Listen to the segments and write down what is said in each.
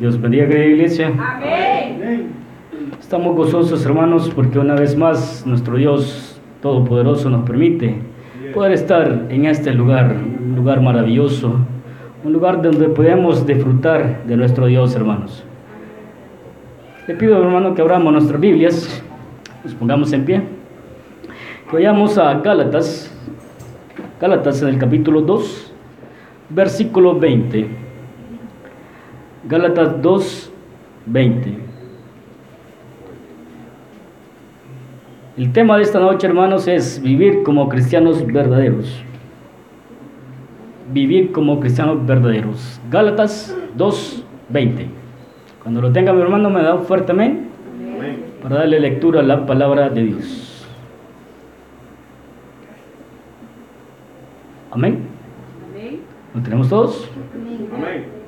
Dios bendiga, querida iglesia. Estamos gozosos, hermanos, porque una vez más nuestro Dios Todopoderoso nos permite poder estar en este lugar, un lugar maravilloso, un lugar donde podemos disfrutar de nuestro Dios, hermanos. Le pido, hermano, que abramos nuestras Biblias, nos pongamos en pie, que vayamos a Gálatas, Gálatas en el capítulo 2, versículo 20. Gálatas 2, 20. El tema de esta noche, hermanos, es vivir como cristianos verdaderos. Vivir como cristianos verdaderos. Gálatas 2, 20. Cuando lo tenga mi hermano, me da un fuerte amén para darle lectura a la palabra de Dios. Amén. ¿Lo tenemos todos? Amén.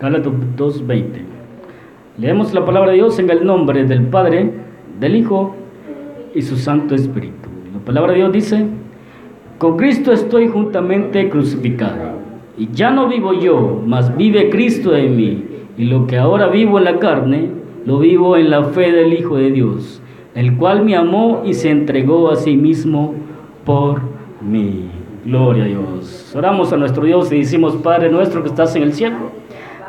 Gálatas 2.20. Leemos la palabra de Dios en el nombre del Padre, del Hijo y su Santo Espíritu. La palabra de Dios dice, con Cristo estoy juntamente crucificado. Y ya no vivo yo, mas vive Cristo en mí. Y lo que ahora vivo en la carne, lo vivo en la fe del Hijo de Dios, el cual me amó y se entregó a sí mismo por mí. Gloria a Dios. Oramos a nuestro Dios y decimos, Padre nuestro que estás en el cielo,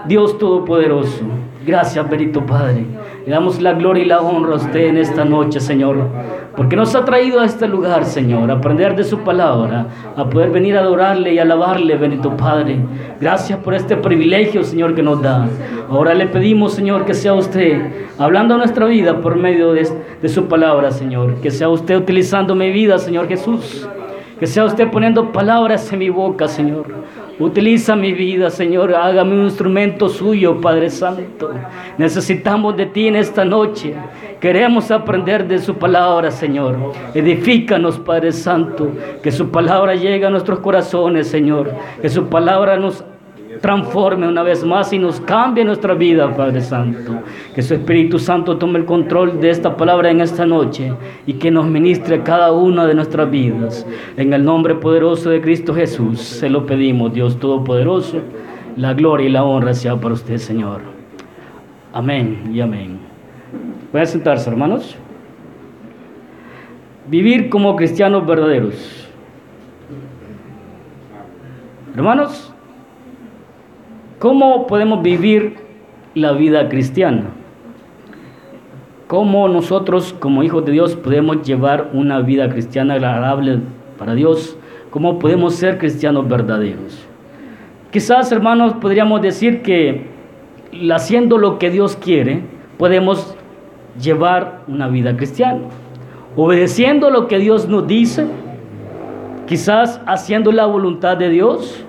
Dios Todopoderoso, gracias, Benito Padre. Le damos la gloria y la honra a usted en esta noche, Señor, porque nos ha traído a este lugar, Señor, a aprender de su palabra, a poder venir a adorarle y alabarle, Benito Padre. Gracias por este privilegio, Señor, que nos da. Ahora le pedimos, Señor, que sea usted hablando a nuestra vida por medio de, de su palabra, Señor. Que sea usted utilizando mi vida, Señor Jesús. Que sea usted poniendo palabras en mi boca, Señor. Utiliza mi vida, Señor. Hágame un instrumento suyo, Padre Santo. Necesitamos de ti en esta noche. Queremos aprender de su palabra, Señor. Edifícanos, Padre Santo. Que su palabra llegue a nuestros corazones, Señor. Que su palabra nos transforme una vez más y nos cambie nuestra vida, Padre Santo. Que su Espíritu Santo tome el control de esta palabra en esta noche y que nos ministre cada una de nuestras vidas. En el nombre poderoso de Cristo Jesús se lo pedimos, Dios Todopoderoso. La gloria y la honra sea para usted, Señor. Amén y amén. A sentarse, hermanos. Vivir como cristianos verdaderos. Hermanos, ¿Cómo podemos vivir la vida cristiana? ¿Cómo nosotros como hijos de Dios podemos llevar una vida cristiana agradable para Dios? ¿Cómo podemos ser cristianos verdaderos? Quizás, hermanos, podríamos decir que haciendo lo que Dios quiere, podemos llevar una vida cristiana. Obedeciendo lo que Dios nos dice, quizás haciendo la voluntad de Dios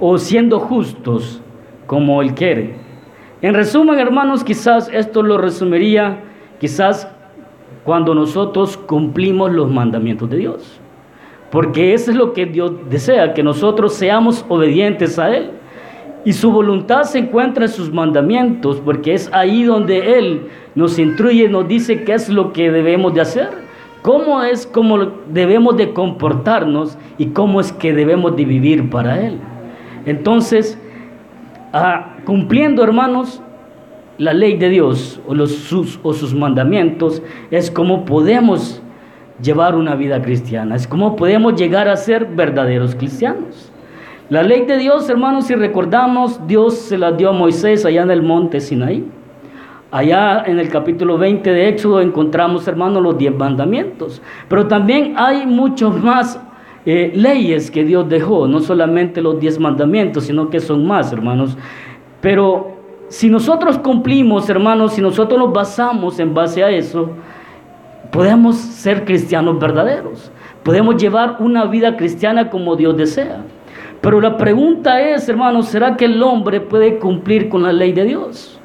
o siendo justos como Él quiere. En resumen, hermanos, quizás esto lo resumiría, quizás cuando nosotros cumplimos los mandamientos de Dios. Porque eso es lo que Dios desea, que nosotros seamos obedientes a Él. Y su voluntad se encuentra en sus mandamientos, porque es ahí donde Él nos instruye, nos dice qué es lo que debemos de hacer, cómo es como debemos de comportarnos y cómo es que debemos de vivir para Él. Entonces, cumpliendo, hermanos, la ley de Dios o, los, sus, o sus mandamientos, es como podemos llevar una vida cristiana, es como podemos llegar a ser verdaderos cristianos. La ley de Dios, hermanos, si recordamos, Dios se la dio a Moisés allá en el monte Sinaí. Allá en el capítulo 20 de Éxodo encontramos, hermanos, los diez mandamientos. Pero también hay muchos más eh, leyes que Dios dejó, no solamente los diez mandamientos, sino que son más, hermanos. Pero si nosotros cumplimos, hermanos, si nosotros nos basamos en base a eso, podemos ser cristianos verdaderos. Podemos llevar una vida cristiana como Dios desea. Pero la pregunta es, hermanos, ¿será que el hombre puede cumplir con la ley de Dios?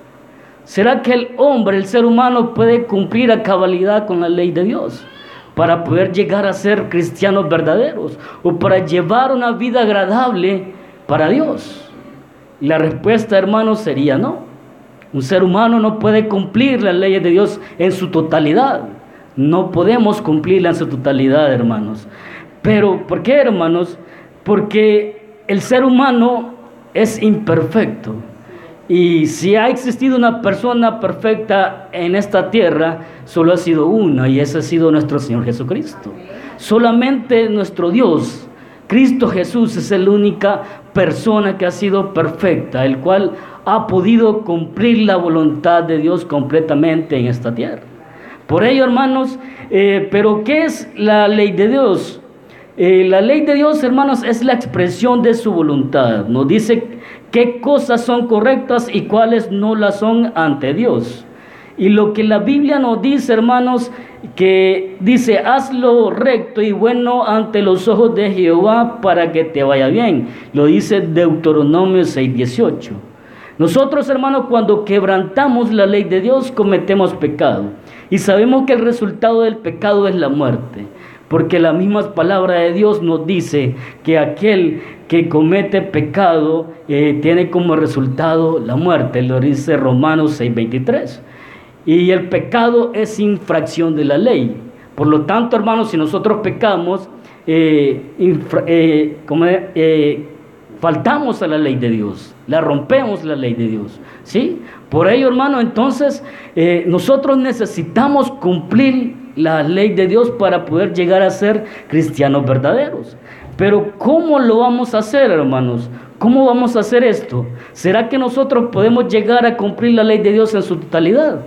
¿Será que el hombre, el ser humano, puede cumplir a cabalidad con la ley de Dios? Para poder llegar a ser cristianos verdaderos o para llevar una vida agradable para Dios? la respuesta, hermanos, sería no. Un ser humano no puede cumplir las leyes de Dios en su totalidad. No podemos cumplirla en su totalidad, hermanos. Pero, ¿por qué, hermanos? Porque el ser humano es imperfecto. Y si ha existido una persona perfecta en esta tierra, solo ha sido una y ese ha sido nuestro Señor Jesucristo. Solamente nuestro Dios, Cristo Jesús, es la única persona que ha sido perfecta, el cual ha podido cumplir la voluntad de Dios completamente en esta tierra. Por ello, hermanos, eh, pero ¿qué es la ley de Dios? Eh, la ley de Dios, hermanos, es la expresión de su voluntad. Nos dice qué cosas son correctas y cuáles no las son ante Dios. Y lo que la Biblia nos dice, hermanos, que dice, hazlo recto y bueno ante los ojos de Jehová para que te vaya bien. Lo dice Deuteronomio 6:18. Nosotros, hermanos, cuando quebrantamos la ley de Dios, cometemos pecado. Y sabemos que el resultado del pecado es la muerte. Porque la misma palabra de Dios nos dice que aquel que comete pecado eh, tiene como resultado la muerte. Lo dice Romanos 6:23. Y el pecado es infracción de la ley. Por lo tanto, hermanos, si nosotros pecamos, eh, eh, faltamos a la ley de Dios, la rompemos la ley de Dios. ¿sí? Por ello, hermano, entonces nosotros necesitamos cumplir la ley de Dios para poder llegar a ser cristianos verdaderos. Pero ¿cómo lo vamos a hacer, hermanos? ¿Cómo vamos a hacer esto? ¿Será que nosotros podemos llegar a cumplir la ley de Dios en su totalidad?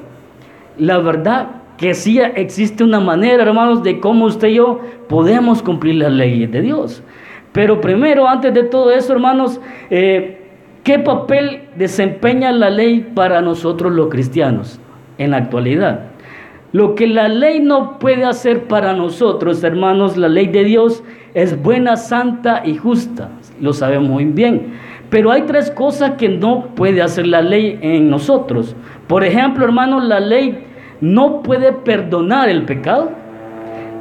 La verdad que sí existe una manera, hermanos, de cómo usted y yo podemos cumplir la ley de Dios. Pero primero, antes de todo eso, hermanos, eh, ¿qué papel desempeña la ley para nosotros los cristianos en la actualidad? Lo que la ley no puede hacer para nosotros, hermanos, la ley de Dios es buena, santa y justa. Lo sabemos muy bien. Pero hay tres cosas que no puede hacer la ley en nosotros. Por ejemplo, hermanos, la ley no puede perdonar el pecado.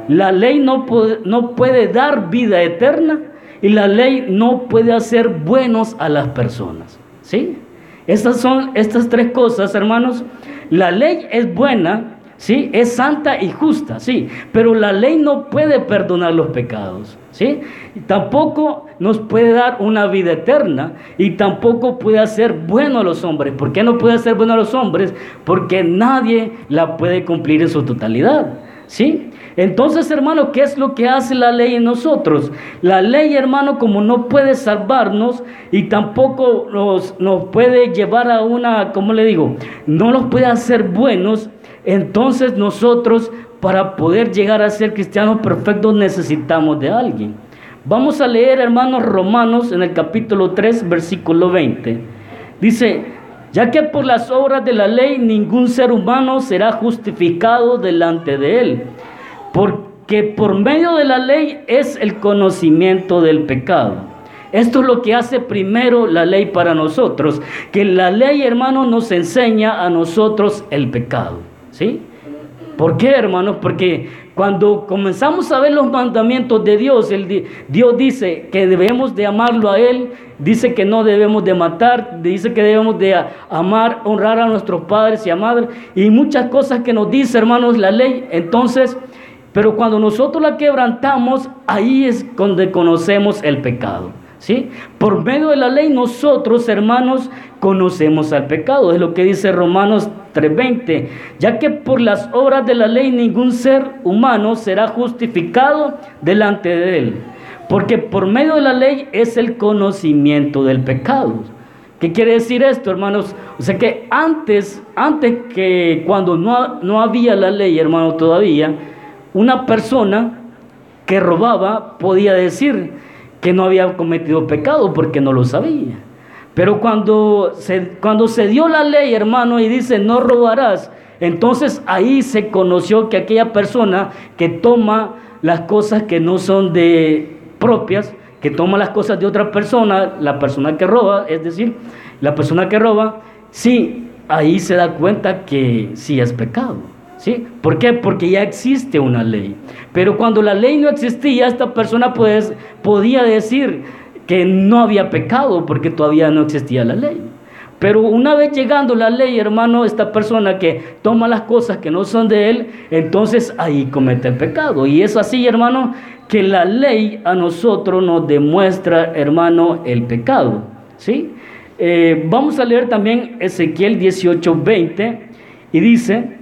La ley no puede, dar vida eterna. Y la ley no puede hacer buenos a las personas. ¿Sí? Estas son estas tres cosas, hermanos. La ley es buena, ¿sí? Es santa y justa, sí, pero la ley no puede perdonar los pecados, ¿sí? tampoco nos puede dar una vida eterna y tampoco puede hacer bueno a los hombres. ¿Por qué no puede hacer bueno a los hombres? Porque nadie la puede cumplir en su totalidad, ¿sí? Entonces, hermano, ¿qué es lo que hace la ley en nosotros? La ley, hermano, como no puede salvarnos y tampoco nos, nos puede llevar a una, ¿cómo le digo? No nos puede hacer buenos, entonces nosotros para poder llegar a ser cristianos perfectos necesitamos de alguien. Vamos a leer, hermanos romanos, en el capítulo 3, versículo 20. Dice, ya que por las obras de la ley ningún ser humano será justificado delante de él, porque por medio de la ley es el conocimiento del pecado. Esto es lo que hace primero la ley para nosotros, que la ley, hermano, nos enseña a nosotros el pecado. ¿Sí? ¿Por qué, hermanos? Porque cuando comenzamos a ver los mandamientos de Dios, el, Dios dice que debemos de amarlo a Él, dice que no debemos de matar, dice que debemos de amar, honrar a nuestros padres y a madres, y muchas cosas que nos dice, hermanos, la ley. Entonces, pero cuando nosotros la quebrantamos, ahí es donde conocemos el pecado. ¿Sí? Por medio de la ley nosotros, hermanos, conocemos al pecado. Es lo que dice Romanos 3:20. Ya que por las obras de la ley ningún ser humano será justificado delante de él. Porque por medio de la ley es el conocimiento del pecado. ¿Qué quiere decir esto, hermanos? O sea que antes, antes que cuando no, no había la ley, hermano, todavía, una persona que robaba podía decir, que no había cometido pecado porque no lo sabía. Pero cuando se, cuando se dio la ley, hermano, y dice, no robarás, entonces ahí se conoció que aquella persona que toma las cosas que no son de propias, que toma las cosas de otra persona, la persona que roba, es decir, la persona que roba, sí, ahí se da cuenta que sí es pecado. ¿Sí? ¿Por qué? Porque ya existe una ley. Pero cuando la ley no existía, esta persona pues, podía decir que no había pecado porque todavía no existía la ley. Pero una vez llegando la ley, hermano, esta persona que toma las cosas que no son de él, entonces ahí comete el pecado. Y es así, hermano, que la ley a nosotros nos demuestra, hermano, el pecado. ¿Sí? eh, vamos a leer también Ezequiel 18, 20 y dice,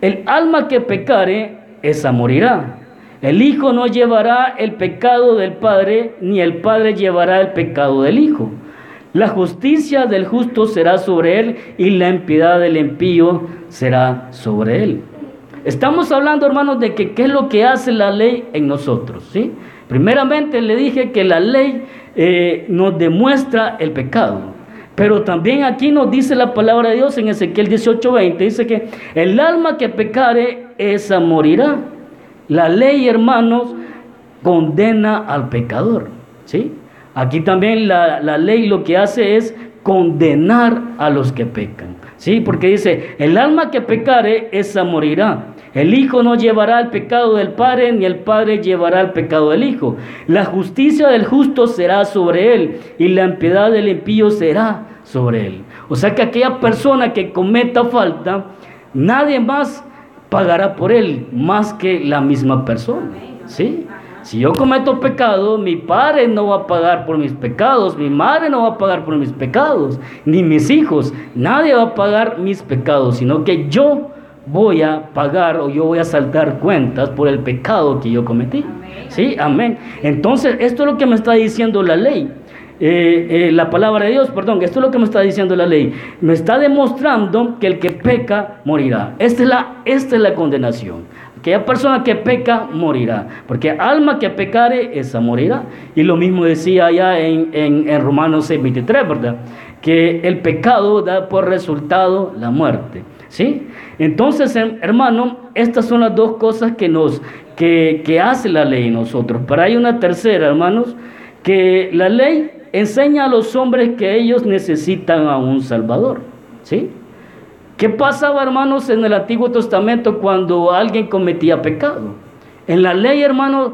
el alma que pecare, esa morirá. El hijo no llevará el pecado del padre, ni el padre llevará el pecado del hijo. La justicia del justo será sobre él y la impiedad del impío será sobre él. Estamos hablando, hermanos, de que qué es lo que hace la ley en nosotros, ¿sí? Primeramente le dije que la ley eh, nos demuestra el pecado. Pero también aquí nos dice la palabra de Dios en Ezequiel 18:20, dice que el alma que pecare, esa morirá. La ley, hermanos, condena al pecador. ¿sí? Aquí también la, la ley lo que hace es condenar a los que pecan. ¿sí? Porque dice, el alma que pecare, esa morirá. El Hijo no llevará el pecado del Padre, ni el Padre llevará el pecado del Hijo. La justicia del justo será sobre él, y la impiedad del impío será sobre él. O sea que aquella persona que cometa falta, nadie más pagará por él, más que la misma persona. ¿Sí? Si yo cometo pecado, mi padre no va a pagar por mis pecados, mi madre no va a pagar por mis pecados, ni mis hijos, nadie va a pagar mis pecados, sino que yo voy a pagar o yo voy a saltar cuentas por el pecado que yo cometí. ¿Sí? Amén. Entonces, esto es lo que me está diciendo la ley. Eh, eh, la palabra de Dios, perdón, esto es lo que me está diciendo la ley. Me está demostrando que el que peca morirá. Esta es la, esta es la condenación. Aquella persona que peca morirá. Porque alma que pecare, esa morirá. Y lo mismo decía allá en, en, en Romanos 6, 23, ¿verdad? Que el pecado da por resultado la muerte. ¿Sí? Entonces, hermano, estas son las dos cosas que nos que, que hace la ley nosotros. Pero hay una tercera, hermanos, que la ley enseña a los hombres que ellos necesitan a un Salvador. ¿Sí? ¿Qué pasaba, hermanos, en el Antiguo Testamento cuando alguien cometía pecado? En la ley, hermanos,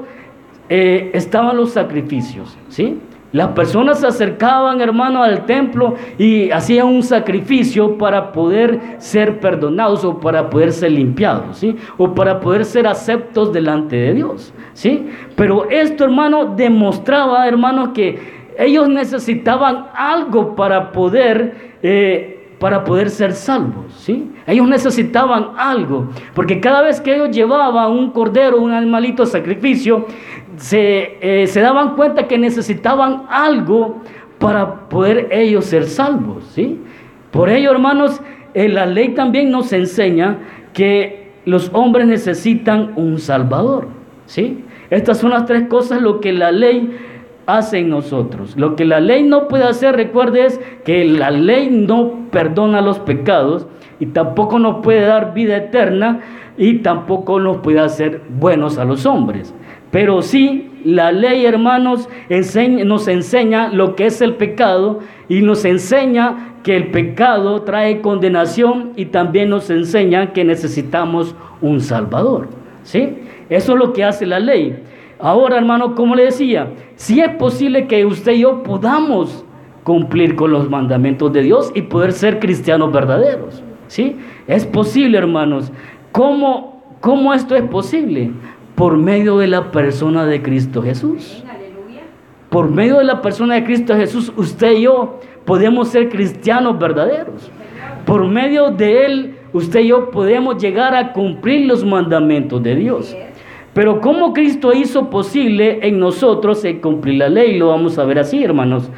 eh, estaban los sacrificios. ¿Sí? Las personas se acercaban, hermano, al templo y hacían un sacrificio para poder ser perdonados o para poder ser limpiados, ¿sí? O para poder ser aceptos delante de Dios, ¿sí? Pero esto, hermano, demostraba, hermano, que ellos necesitaban algo para poder, eh, para poder ser salvos, ¿sí? Ellos necesitaban algo, porque cada vez que ellos llevaban un cordero, un animalito sacrificio, se, eh, se daban cuenta que necesitaban algo para poder ellos ser salvos, ¿sí? Por ello, hermanos, la ley también nos enseña que los hombres necesitan un salvador, ¿sí? Estas son las tres cosas lo que la ley hace en nosotros. Lo que la ley no puede hacer, recuerde, es que la ley no perdona los pecados y tampoco nos puede dar vida eterna y tampoco nos puede hacer buenos a los hombres. Pero sí, la ley, hermanos, nos enseña lo que es el pecado y nos enseña que el pecado trae condenación y también nos enseña que necesitamos un Salvador. ¿Sí? Eso es lo que hace la ley. Ahora, hermano, como le decía, si es posible que usted y yo podamos cumplir con los mandamientos de Dios y poder ser cristianos verdaderos. ¿Sí? Es posible, hermanos. ¿Cómo, cómo esto es posible? por medio de la persona de Cristo Jesús. Por medio de la persona de Cristo Jesús, usted y yo podemos ser cristianos verdaderos. Por medio de Él, usted y yo podemos llegar a cumplir los mandamientos de Dios. Pero ¿cómo Cristo hizo posible en nosotros el cumplir la ley? Lo vamos a ver así, hermanos.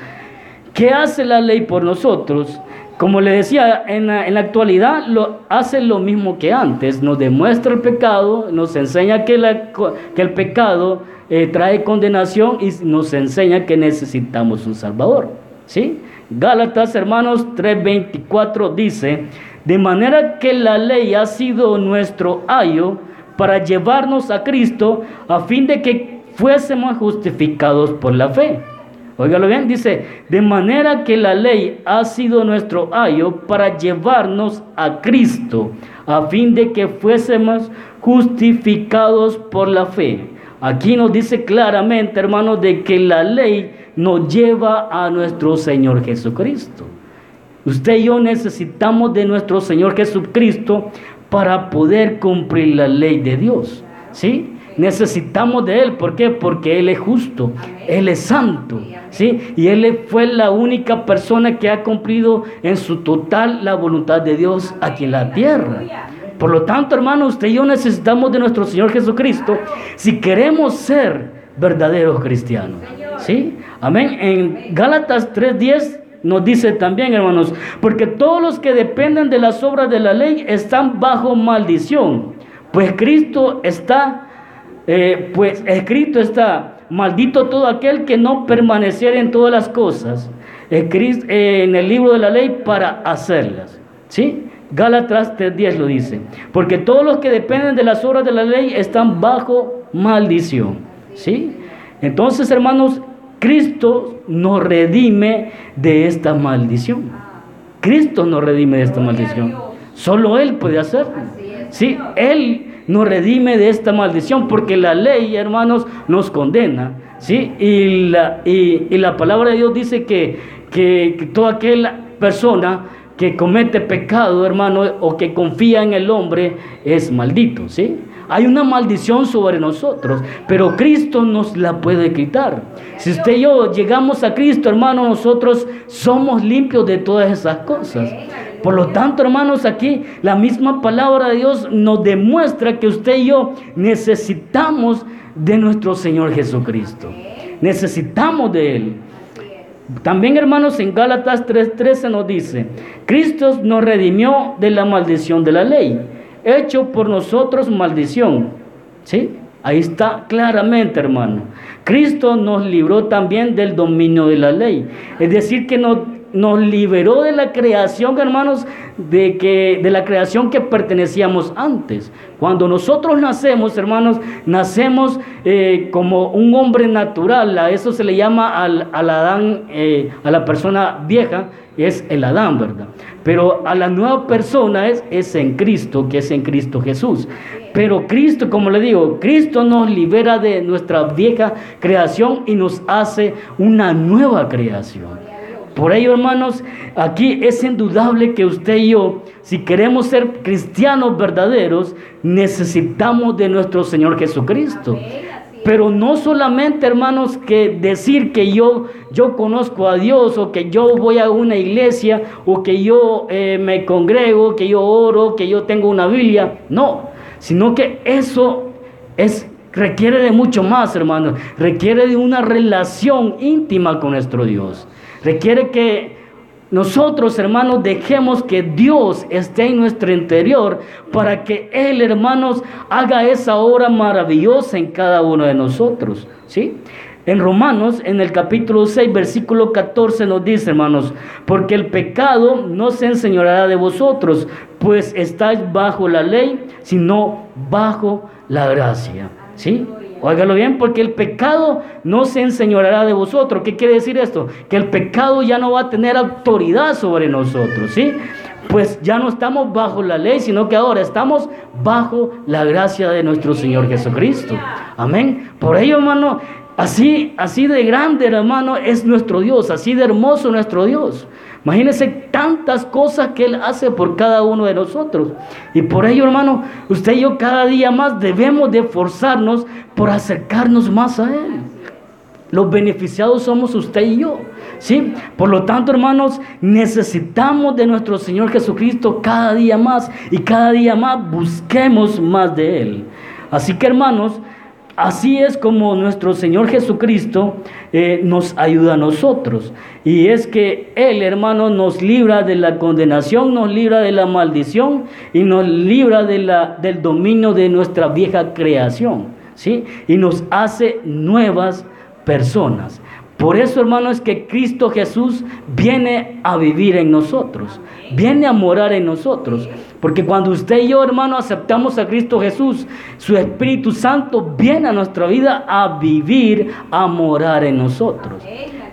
¿Qué hace la ley por nosotros? Como le decía, en la, actualidad lo, hace lo mismo que antes, nos demuestra el pecado, nos enseña que, el pecado eh, trae condenación y nos enseña que necesitamos un Salvador. ¿sí? Gálatas, hermanos, 3:24 dice, de manera que la ley ha sido nuestro ayo para llevarnos a Cristo a fin de que fuésemos justificados por la fe. Óigalo bien, dice, de manera que la ley ha sido nuestro ayo para llevarnos a Cristo, a fin de que fuésemos justificados por la fe. Aquí nos dice claramente, hermanos, de que la ley nos lleva a nuestro Señor Jesucristo. Usted y yo necesitamos de nuestro Señor Jesucristo para poder cumplir la ley de Dios. ¿Sí? Necesitamos de Él. ¿Por qué? Porque Él es justo, Él es santo. ¿sí? Y Él fue la única persona que ha cumplido en su total la voluntad de Dios aquí en la tierra. Por lo tanto, hermano, usted y yo necesitamos de nuestro Señor Jesucristo si queremos ser verdaderos cristianos. ¿Sí? Amén. En Gálatas 3:10 nos dice también, hermanos, porque todos los que dependen de las obras de la ley están bajo maldición, pues Cristo está, eh, pues escrito está, maldito todo aquel que no permaneciera en todas las cosas eh, en el libro de la ley para hacerlas. ¿Sí? Gálatas 3.10 lo dice. Porque todos los que dependen de las obras de la ley están bajo maldición. ¿Sí? Entonces, hermanos, Cristo nos redime de esta maldición. Cristo nos redime de esta maldición. Solo Él puede hacerlo. Sí, Él nos redime de esta maldición porque la ley, hermanos, nos condena. ¿sí? Y, la, y, la palabra de Dios dice que, que, que toda aquella persona que comete pecado, hermano, o que confía en el hombre, es maldito, ¿sí? Hay una maldición sobre nosotros, pero Cristo nos la puede quitar. Si usted y yo llegamos a Cristo, hermano, nosotros somos limpios de todas esas cosas. Por lo tanto, hermanos, aquí la misma palabra de Dios nos demuestra que usted y yo necesitamos de nuestro Señor Jesucristo. Necesitamos de Él. También, hermanos, en Gálatas 3:13 nos dice, Cristo nos redimió de la maldición de la ley, hecho por nosotros maldición. ¿Sí? Ahí está claramente, hermano. Cristo nos libró también del dominio de la ley. Es decir, que nos nos liberó de la creación, hermanos, de, que, de la creación que pertenecíamos antes. Cuando nosotros nacemos, hermanos, nacemos eh, como un hombre natural. A eso se le llama al, Adán, eh, a la persona vieja, es el Adán, ¿verdad? Pero a la nueva persona es, es en Cristo, que es en Cristo Jesús. Pero Cristo, como le digo, Cristo nos libera de nuestra vieja creación y nos hace una nueva creación. Por ello, hermanos, aquí es indudable que usted y yo, si queremos ser cristianos verdaderos, necesitamos de nuestro Señor Jesucristo. Pero no solamente, hermanos, que decir que yo, yo conozco a Dios o que yo voy a una iglesia o que yo eh, me congrego, que yo oro, que yo tengo una Biblia. No, sino que eso es, requiere de mucho más, hermanos. Requiere de una relación íntima con nuestro Dios. Requiere que nosotros, hermanos, dejemos que Dios esté en nuestro interior para que Él, hermanos, haga esa obra maravillosa en cada uno de nosotros. ¿Sí? En Romanos, en el capítulo 6, versículo 14 nos dice, hermanos, porque el pecado no se enseñará de vosotros, pues estáis bajo la ley, sino bajo la gracia. ¿Sí? Óigalo bien, porque el pecado no se enseñoreará de vosotros. ¿Qué quiere decir esto? Que el pecado ya no va a tener autoridad sobre nosotros, ¿sí? Pues ya no estamos bajo la ley, sino que ahora estamos bajo la gracia de nuestro Señor Jesucristo. Amén. Por ello, hermano, así, así de grande, hermano, es nuestro Dios, así de hermoso nuestro Dios. Imagínense tantas cosas que Él hace por cada uno de nosotros. Y por ello, hermano, usted y yo cada día más debemos de esforzarnos por acercarnos más a Él. Los beneficiados somos usted y yo. ¿sí? Por lo tanto, hermanos, necesitamos de nuestro Señor Jesucristo cada día más y cada día más busquemos más de Él. Así que, hermanos, Así es como nuestro Señor Jesucristo eh, nos ayuda a nosotros. Y es que Él, hermano, nos libra de la condenación, nos libra de la maldición y nos libra del dominio de nuestra vieja creación. ¿sí? Y nos hace nuevas personas. Por eso, hermano, es que Cristo Jesús viene a vivir en nosotros, viene a morar en nosotros. Porque cuando usted y yo, hermano, aceptamos a Cristo Jesús, su Espíritu Santo viene a nuestra vida a vivir, a morar en nosotros.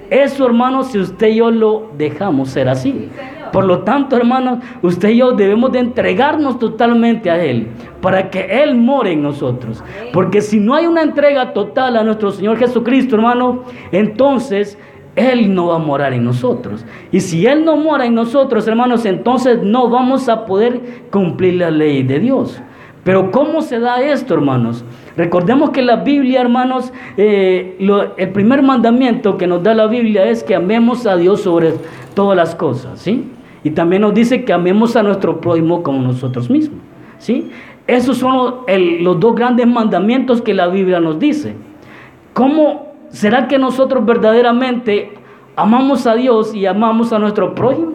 Eso, hermano, si usted y yo lo dejamos ser así. Por lo tanto, hermanos, usted y yo debemos de entregarnos totalmente a Él para que Él more en nosotros. Porque si no hay una entrega total a nuestro Señor Jesucristo, hermano, entonces Él no va a morar en nosotros. Y si Él no mora en nosotros, hermanos, entonces no vamos a poder cumplir la ley de Dios. Pero ¿cómo se da esto, hermanos? Recordemos que la Biblia, hermanos, eh, el primer mandamiento que nos da la Biblia es que amemos a Dios sobre todas las cosas, ¿sí? Y también nos dice que amemos a nuestro prójimo como nosotros mismos, ¿sí? Esos son los dos grandes mandamientos que la Biblia nos dice. ¿Cómo será que nosotros verdaderamente amamos a Dios y amamos a nuestro prójimo?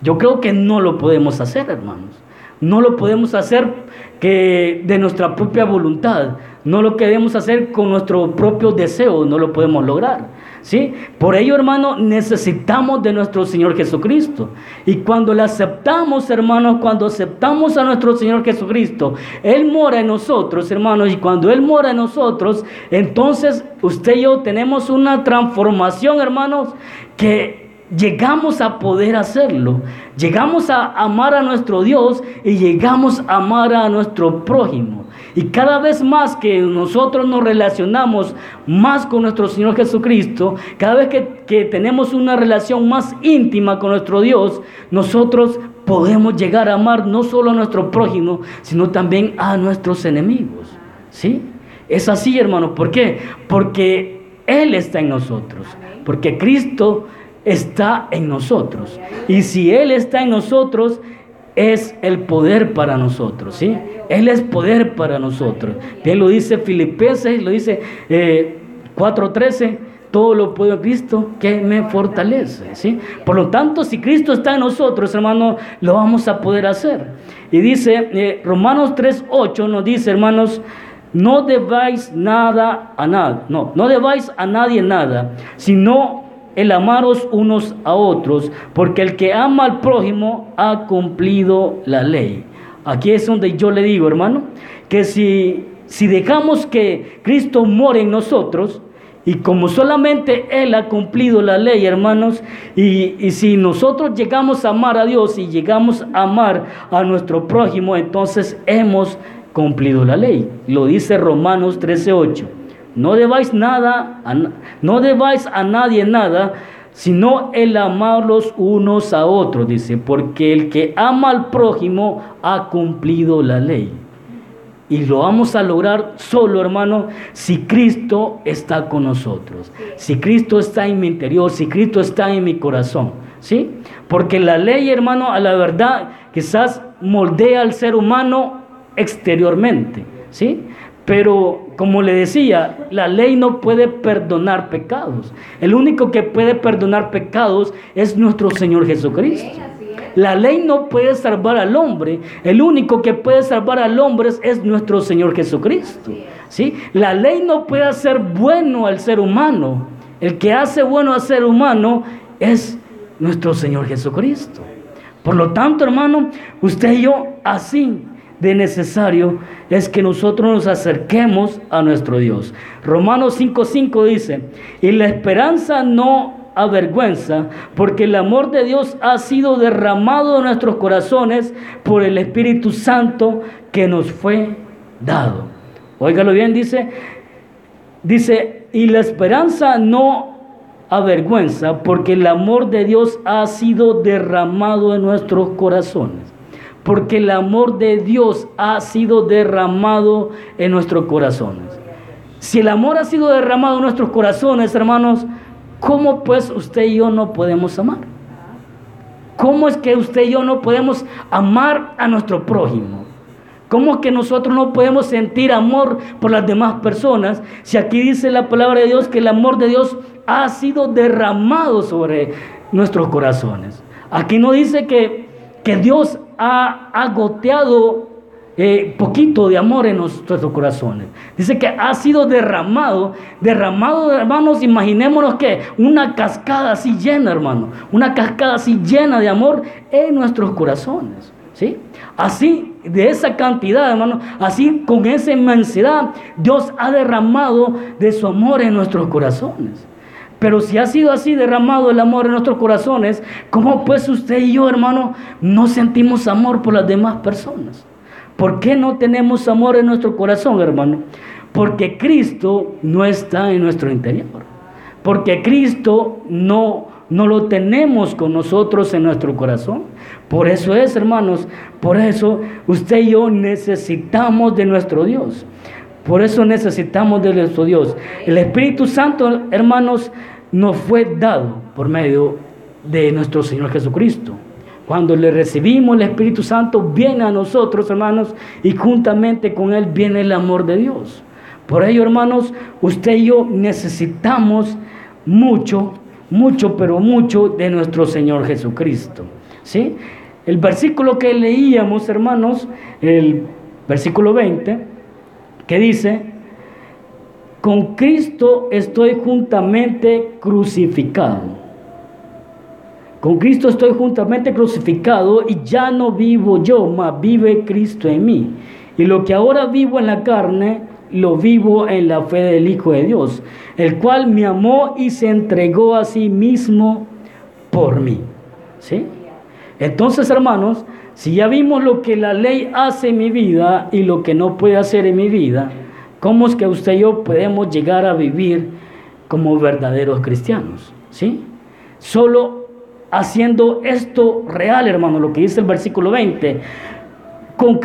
Yo creo que no lo podemos hacer, hermanos. No lo podemos hacer que de nuestra propia voluntad. No lo queremos hacer con nuestro propio deseo. No lo podemos lograr. ¿Sí? Por ello, hermano, necesitamos de nuestro Señor Jesucristo. Y cuando le aceptamos, hermanos, cuando aceptamos a nuestro Señor Jesucristo, Él mora en nosotros, hermanos. Y cuando Él mora en nosotros, entonces usted y yo tenemos una transformación, hermanos, que llegamos a poder hacerlo. Llegamos a amar a nuestro Dios y llegamos a amar a nuestro prójimo. Y cada vez más que nosotros nos relacionamos más con nuestro Señor Jesucristo, cada vez que, que tenemos una relación más íntima con nuestro Dios, nosotros podemos llegar a amar no solo a nuestro prójimo, sino también a nuestros enemigos. ¿Sí? Es así, hermano. ¿Por qué? Porque Él está en nosotros. Porque Cristo está en nosotros. Y si Él está en nosotros, es el poder para nosotros, ¿sí? Él es poder para nosotros. Él lo dice Filipenses, lo dice 4.13, eh, todo lo puedo en Cristo que me fortalece, ¿sí? Por lo tanto, si Cristo está en nosotros, hermano, lo vamos a poder hacer. Y dice, eh, Romanos 3.8 nos dice, hermanos, no debáis nada a nada, no, no debáis a nadie nada, sino el amaros unos a otros, porque el que ama al prójimo ha cumplido la ley. Aquí es donde yo le digo, hermano, que si, si dejamos que Cristo more en nosotros, y como solamente Él ha cumplido la ley, hermanos, y, y, si nosotros llegamos a amar a Dios y llegamos a amar a nuestro prójimo, entonces hemos cumplido la ley. Lo dice Romanos 13:8. No debáis nada, no debáis a nadie nada, sino el amarlos unos a otros, dice, porque el que ama al prójimo ha cumplido la ley. Y lo vamos a lograr solo, hermano, si Cristo está con nosotros. Si Cristo está en mi interior, si Cristo está en mi corazón. ¿Sí? Porque la ley, hermano, a la verdad, quizás moldea al ser humano exteriormente. ¿Sí? Pero como le decía, la ley no puede perdonar pecados. El único que puede perdonar pecados es nuestro Señor Jesucristo. La ley no puede salvar al hombre. El único que puede salvar al hombre es nuestro Señor Jesucristo. ¿Sí? La ley no puede hacer bueno al ser humano. El que hace bueno al ser humano es nuestro Señor Jesucristo. Por lo tanto, hermano, usted y yo así de necesario es que nosotros nos acerquemos a nuestro Dios. Romanos 5:5 dice, y la esperanza no avergüenza, porque el amor de Dios ha sido derramado en nuestros corazones por el Espíritu Santo que nos fue dado. Óigalo bien, dice, dice, y la esperanza no avergüenza, porque el amor de Dios ha sido derramado en nuestros corazones porque el amor de Dios ha sido derramado en nuestros corazones. Si el amor ha sido derramado en nuestros corazones, hermanos, ¿cómo pues usted y yo no podemos amar? ¿Cómo es que usted y yo no podemos amar a nuestro prójimo? ¿Cómo es que nosotros no podemos sentir amor por las demás personas si aquí dice la palabra de Dios que el amor de Dios ha sido derramado sobre nuestros corazones? Aquí no dice que, que Dios ha, goteado eh, poquito de amor en nuestros corazones. Dice que ha sido derramado, derramado, hermanos, imaginémonos que una cascada así llena, hermano, una cascada así llena de amor en nuestros corazones. ¿Sí? Así, de esa cantidad, hermano, así con esa inmensidad, Dios ha derramado de su amor en nuestros corazones. Pero si ha sido así derramado el amor en nuestros corazones, ¿cómo pues usted y yo, hermano, no sentimos amor por las demás personas? ¿Por qué no tenemos amor en nuestro corazón, hermano? Porque Cristo no está en nuestro interior. Porque Cristo no no lo tenemos con nosotros en nuestro corazón. Por eso es, hermanos, por eso usted y yo necesitamos de nuestro Dios. Por eso necesitamos de nuestro Dios. El Espíritu Santo, hermanos, nos fue dado por medio de nuestro Señor Jesucristo. Cuando le recibimos el Espíritu Santo, viene a nosotros, hermanos, y juntamente con Él viene el amor de Dios. Por ello, hermanos, usted y yo necesitamos mucho, mucho, pero mucho de nuestro Señor Jesucristo. ¿Sí? El versículo que leíamos, hermanos, el versículo 20, que dice, con Cristo estoy juntamente crucificado. Con Cristo estoy juntamente crucificado y ya no vivo yo, mas vive Cristo en mí. Y lo que ahora vivo en la carne, lo vivo en la fe del Hijo de Dios, el cual me amó y se entregó a sí mismo por mí. ¿Sí? Entonces, hermanos, si ya vimos lo que la ley hace en mi vida y lo que no puede hacer en mi vida, ¿cómo es que usted y yo podemos llegar a vivir como verdaderos cristianos? ¿Sí? Solo haciendo esto real, hermano, lo que dice el versículo 20. Con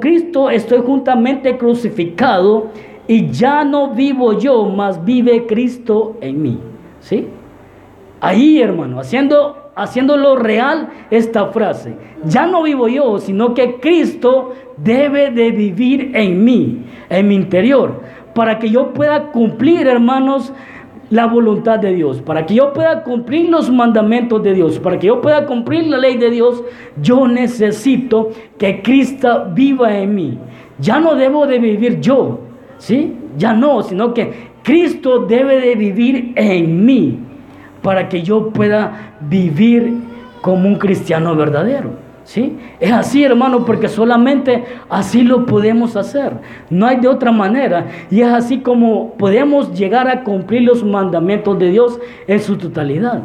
Cristo, estoy juntamente crucificado y ya no vivo yo, mas vive Cristo en mí. ¿Sí? Ahí, hermano, haciendo haciéndolo real esta frase. Ya no vivo yo, sino que Cristo debe de vivir en mí, en mi interior, para que yo pueda cumplir, hermanos, la voluntad de Dios, para que yo pueda cumplir los mandamientos de Dios, para que yo pueda cumplir la ley de Dios, yo necesito que Cristo viva en mí. Ya no debo de vivir yo, ¿sí? Ya no, sino que Cristo debe de vivir en mí para que yo pueda vivir como un cristiano verdadero. ¿Sí? Es así, hermano, porque solamente así lo podemos hacer. No hay de otra manera. Y es así como podemos llegar a cumplir los mandamientos de Dios en su totalidad.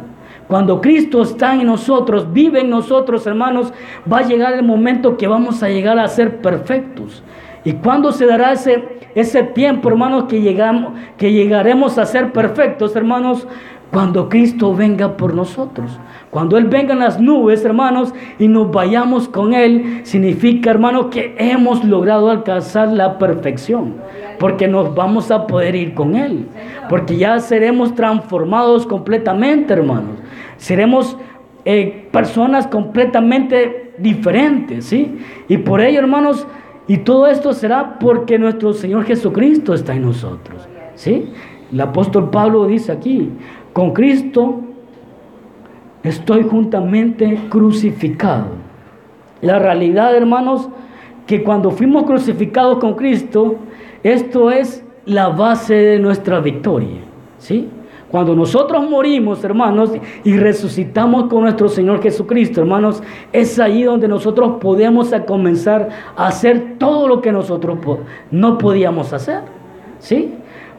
Cuando Cristo está en nosotros, vive en nosotros, hermanos, va a llegar el momento que vamos a llegar a ser perfectos. ¿Y cuándo se dará ese, ese tiempo, hermanos, que, llegamos, que llegaremos a ser perfectos, hermanos? Cuando Cristo venga por nosotros. Cuando Él venga en las nubes, hermanos, y nos vayamos con Él, significa, hermanos, que hemos logrado alcanzar la perfección. Porque nos vamos a poder ir con Él. Porque ya seremos transformados completamente, hermanos. Seremos eh, personas completamente diferentes, ¿sí? Y por ello, hermanos, y todo esto será porque nuestro Señor Jesucristo está en nosotros, ¿sí? El apóstol Pablo dice aquí, con Cristo estoy juntamente crucificado. La realidad, hermanos, que cuando fuimos crucificados con Cristo, esto es la base de nuestra victoria. ¿Sí? Cuando nosotros morimos, hermanos, y resucitamos con nuestro Señor Jesucristo, hermanos, es ahí donde nosotros podemos comenzar a hacer todo lo que nosotros no podíamos hacer. ¿Sí?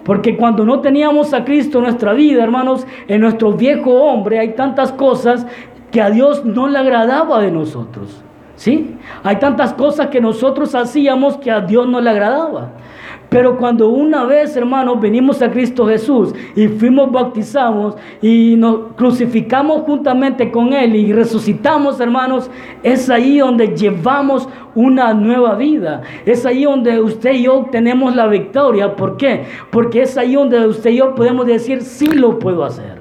Porque cuando no teníamos a Cristo en nuestra vida, hermanos, en nuestro viejo hombre hay tantas cosas que a Dios no le agradaba de nosotros. ¿Sí? Hay tantas cosas que nosotros hacíamos que a Dios no le agradaba. Pero cuando una vez, hermanos, venimos a Cristo Jesús y fuimos bautizados y nos crucificamos juntamente con Él y resucitamos, hermanos, es ahí donde llevamos una nueva vida. Es ahí donde usted y yo tenemos la victoria. ¿Por qué? Porque es ahí donde usted y yo podemos decir, sí lo puedo hacer.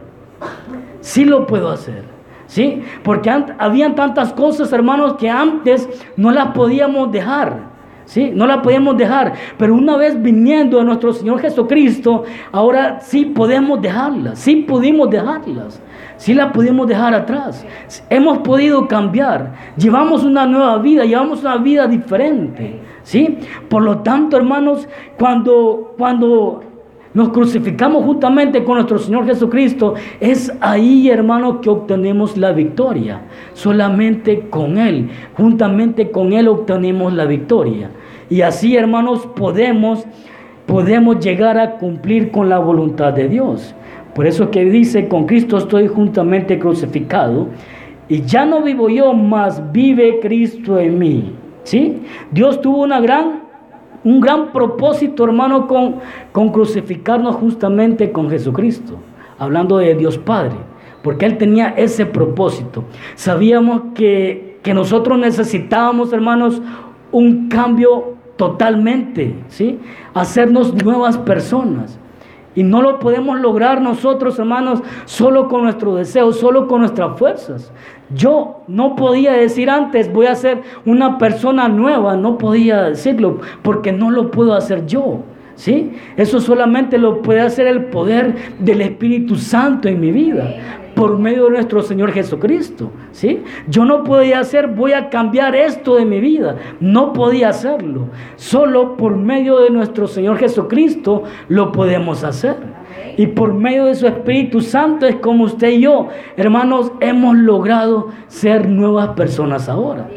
Sí lo puedo hacer. ¿Sí? Porque habían tantas cosas, hermanos, que antes no las podíamos dejar. ¿Sí? No la podemos dejar. Pero una vez viniendo a nuestro Señor Jesucristo, ahora sí podemos dejarlas, sí pudimos dejarlas. Sí la pudimos dejar atrás. Hemos podido cambiar. Llevamos una nueva vida, llevamos una vida diferente. ¿Sí? Por lo tanto, hermanos, cuando, cuando nos crucificamos juntamente con nuestro Señor Jesucristo, es ahí, hermanos, que obtenemos la victoria. Solamente con Él, juntamente con Él obtenemos la victoria. Y así, hermanos, podemos, podemos llegar a cumplir con la voluntad de Dios. Por eso que dice, con Cristo estoy juntamente crucificado. Y ya no vivo yo, mas vive Cristo en mí. ¿Sí? Dios tuvo una gran, un gran propósito, hermano, con, crucificarnos justamente con Jesucristo. hablando de Dios Padre, porque Él tenía ese propósito. Sabíamos que, que nosotros necesitábamos, hermanos, un cambio totalmente, ¿sí? Hacernos nuevas personas. Y no lo podemos lograr nosotros, hermanos, solo con nuestro deseo, solo con nuestras fuerzas. Yo no podía decir antes, voy a ser una persona nueva, no podía decirlo, porque no lo puedo hacer yo. ¿Sí? Eso solamente lo puede hacer el poder del Espíritu Santo en mi vida por medio de nuestro Señor Jesucristo. ¿sí? Yo no podía hacer, voy a cambiar esto de mi vida. No podía hacerlo. Solo por medio de nuestro Señor Jesucristo lo podemos hacer. Y por medio de su Espíritu Santo es como usted y yo, hermanos, hemos logrado ser nuevas personas ahora.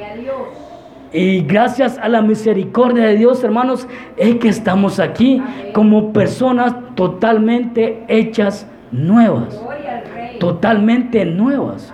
Y gracias a la misericordia de Dios, hermanos, es que estamos aquí como personas totalmente hechas nuevas totalmente nuevas.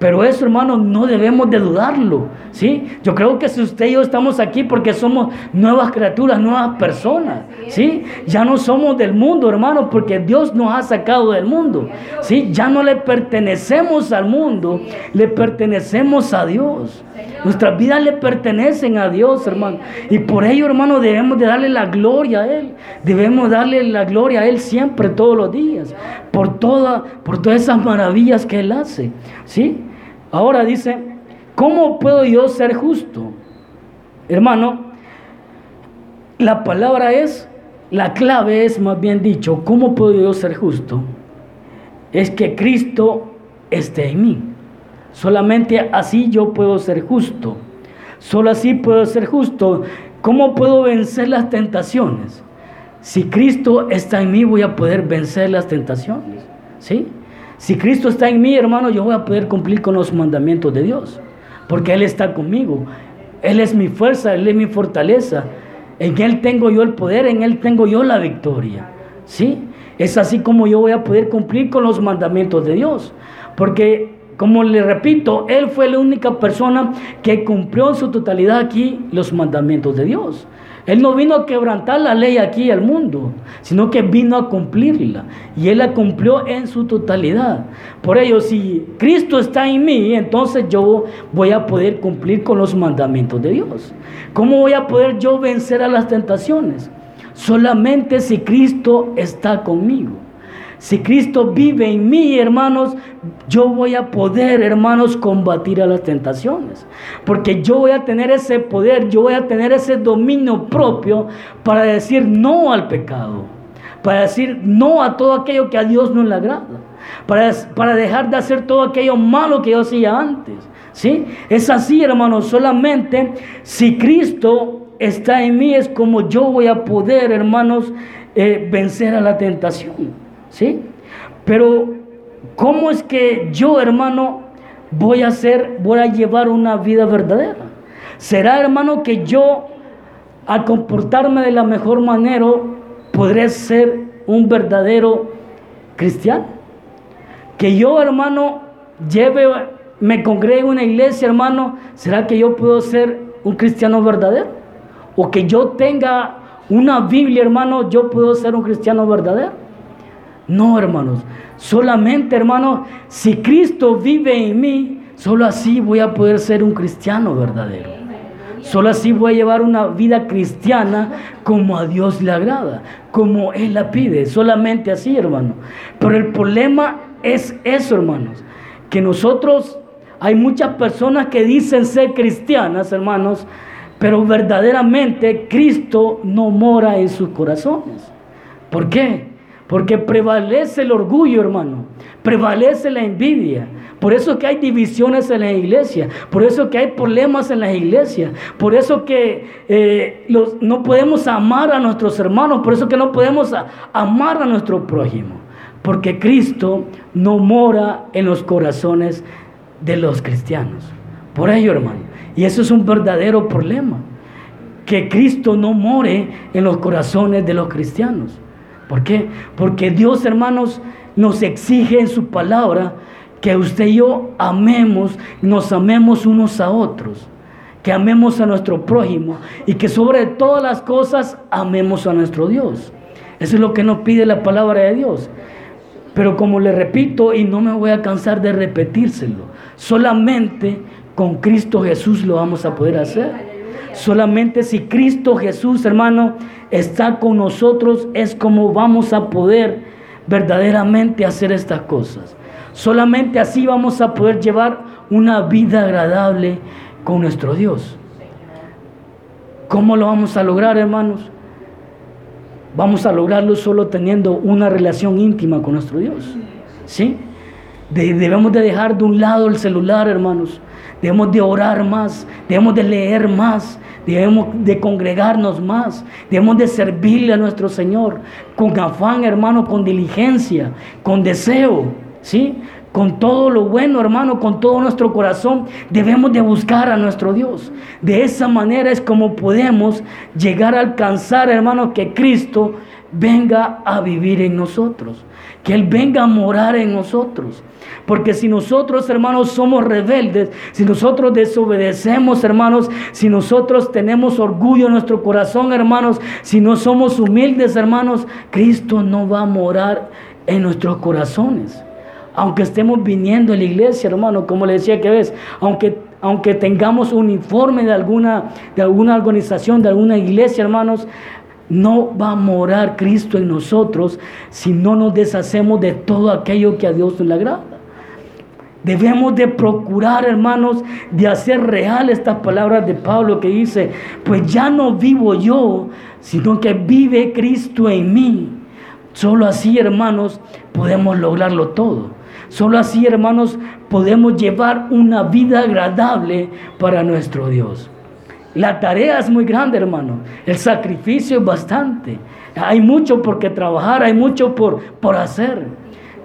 Pero eso, hermano, no debemos de dudarlo, ¿sí? Yo creo que si usted y yo estamos aquí porque somos nuevas criaturas, nuevas personas, ¿sí? Ya no somos del mundo, hermano, porque Dios nos ha sacado del mundo, ¿sí? Ya no le pertenecemos al mundo, le pertenecemos a Dios. Nuestras vidas le pertenecen a Dios, hermano. Y por ello, hermano, debemos de darle la gloria a Él. Debemos darle la gloria a Él siempre, todos los días. Por, toda, por todas esas maravillas que Él hace, ¿sí? Ahora dice, ¿cómo puedo yo ser justo? Hermano, la palabra es, la clave es más bien dicho, ¿cómo puedo yo ser justo? Es que Cristo esté en mí. Solamente así yo puedo ser justo. Solo así puedo ser justo. ¿Cómo puedo vencer las tentaciones? Si Cristo está en mí, voy a poder vencer las tentaciones. ¿Sí? Si Cristo está en mí, hermano, yo voy a poder cumplir con los mandamientos de Dios, porque Él está conmigo. Él es mi fuerza, Él es mi fortaleza. En Él tengo yo el poder, en Él tengo yo la victoria. ¿Sí? Es así como yo voy a poder cumplir con los mandamientos de Dios. Porque, como le repito, Él fue la única persona que cumplió en su totalidad aquí los mandamientos de Dios. Él no vino a quebrantar la ley aquí al mundo, sino que vino a cumplirla. Y Él la cumplió en su totalidad. Por ello, si Cristo está en mí, entonces yo voy a poder cumplir con los mandamientos de Dios. ¿Cómo voy a poder yo vencer a las tentaciones? Solamente si Cristo está conmigo. Si Cristo vive en mí, hermanos, yo voy a poder, hermanos, combatir a las tentaciones. Porque yo voy a tener ese poder, yo voy a tener ese dominio propio para decir no al pecado. Para decir no a todo aquello que a Dios no le agrada. Para, para dejar de hacer todo aquello malo que yo hacía antes. ¿Sí? Es así, hermanos, solamente si Cristo está en mí es como yo voy a poder, hermanos, eh, vencer a la tentación. ¿Sí? Pero, ¿cómo es que yo, hermano, voy a hacer, voy a llevar una vida verdadera? ¿Será, hermano, que yo, al comportarme de la mejor manera, podré ser un verdadero cristiano? Que yo, hermano, lleve, me congregue una iglesia, hermano, ¿será que yo puedo ser un cristiano verdadero? O que yo tenga una Biblia, hermano, yo puedo ser un cristiano verdadero. No, hermanos. Solamente, hermanos, si Cristo vive en mí, solo así voy a poder ser un cristiano verdadero. Solo así voy a llevar una vida cristiana como a Dios le agrada, como Él la pide. Solamente así, hermano. Pero el problema es eso, hermanos. Que nosotros, hay muchas personas que dicen ser cristianas, hermanos, pero verdaderamente Cristo no mora en sus corazones. ¿Por qué? Porque prevalece el orgullo, hermano. Prevalece la envidia. Por eso que hay divisiones en la iglesia. Por eso que hay problemas en la iglesia. Por eso que eh, no podemos amar a nuestros hermanos. Por eso que no podemos amar a nuestro prójimo. Porque Cristo no mora en los corazones de los cristianos. Por ello, hermano. Y eso es un verdadero problema. Que Cristo no more en los corazones de los cristianos. ¿Por qué? Porque Dios, hermanos, nos exige en su palabra que usted y yo amemos, nos amemos unos a otros, que amemos a nuestro prójimo y que sobre todas las cosas amemos a nuestro Dios. Eso es lo que nos pide la palabra de Dios. Pero como le repito, y no me voy a cansar de repetírselo, solamente con Cristo Jesús lo vamos a poder hacer. Solamente si Cristo Jesús, hermano, está con nosotros, es como vamos a poder verdaderamente hacer estas cosas. Solamente así vamos a poder llevar una vida agradable con nuestro Dios. ¿Cómo lo vamos a lograr, hermanos? Vamos a lograrlo solo teniendo una relación íntima con nuestro Dios. ¿Sí? debemos de dejar de un lado el celular, hermanos. Debemos de orar más, debemos de leer más, debemos de congregarnos más, debemos de servirle a nuestro Señor con afán, hermano, con diligencia, con deseo, ¿sí? Con todo lo bueno, hermano, con todo nuestro corazón, debemos de buscar a nuestro Dios. De esa manera es como podemos llegar a alcanzar, hermano, que Cristo venga a vivir en nosotros, que Él venga a morar en nosotros. Porque si nosotros, hermanos, somos rebeldes, si nosotros desobedecemos, hermanos, si nosotros tenemos orgullo en nuestro corazón, hermanos, si no somos humildes, hermanos, Cristo no va a morar en nuestros corazones aunque estemos viniendo a la iglesia, hermano, como le decía que ves, aunque, aunque tengamos un informe de alguna, de alguna organización, de alguna iglesia, hermanos, no va a morar Cristo en nosotros si no nos deshacemos de todo aquello que a Dios le agrada. Debemos de procurar, hermanos, de hacer real estas palabras de Pablo que dice, pues ya no vivo yo, sino que vive Cristo en mí. Solo así, hermanos, podemos lograrlo todo. Solo así, hermanos, podemos llevar una vida agradable para nuestro Dios. La tarea es muy grande, hermano. El sacrificio es bastante. Hay mucho por qué trabajar, hay mucho por, por hacer.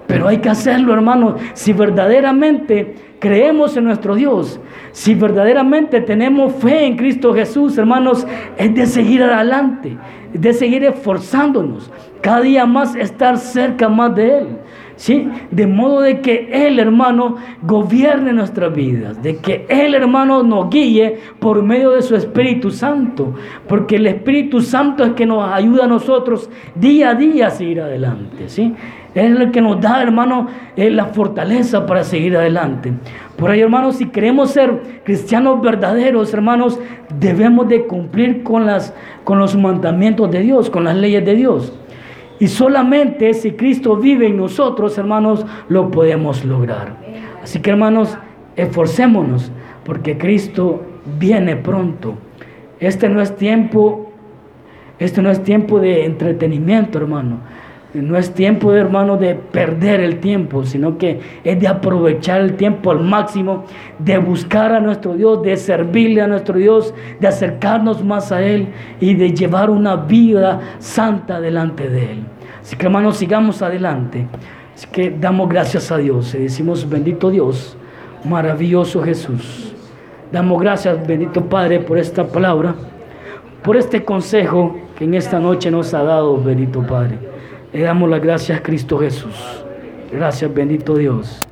Pero hay que hacerlo, hermano. Si verdaderamente creemos en nuestro Dios, si verdaderamente tenemos fe en Cristo Jesús, hermanos, es de seguir adelante, de seguir esforzándonos, cada día más estar cerca más de Él. ¿Sí? De modo de que Él, hermano, gobierne nuestras vidas, de que Él, hermano, nos guíe por medio de su Espíritu Santo, porque el Espíritu Santo es que nos ayuda a nosotros día a día a seguir adelante, ¿sí? Es el que nos da, hermano, eh, la fortaleza para seguir adelante. Por ahí, hermanos, si queremos ser cristianos verdaderos, hermanos, debemos de cumplir con, las, con los mandamientos de Dios, con las leyes de Dios. Y solamente si Cristo vive en nosotros, hermanos, lo podemos lograr. Así que, hermanos, esforcémonos porque Cristo viene pronto. Este no es tiempo, este no es tiempo de entretenimiento, hermano. No es tiempo, hermano, de perder el tiempo, sino que es de aprovechar el tiempo al máximo, de buscar a nuestro Dios, de servirle a nuestro Dios, de acercarnos más a Él y de llevar una vida santa delante de Él. Así que, hermanos, sigamos adelante. Así que damos gracias a Dios y decimos, bendito Dios, maravilloso Jesús. Damos gracias, bendito Padre, por esta palabra, por este consejo que en esta noche nos ha dado, bendito Padre. Le damos las gracias a Cristo Jesús. Gracias, bendito Dios.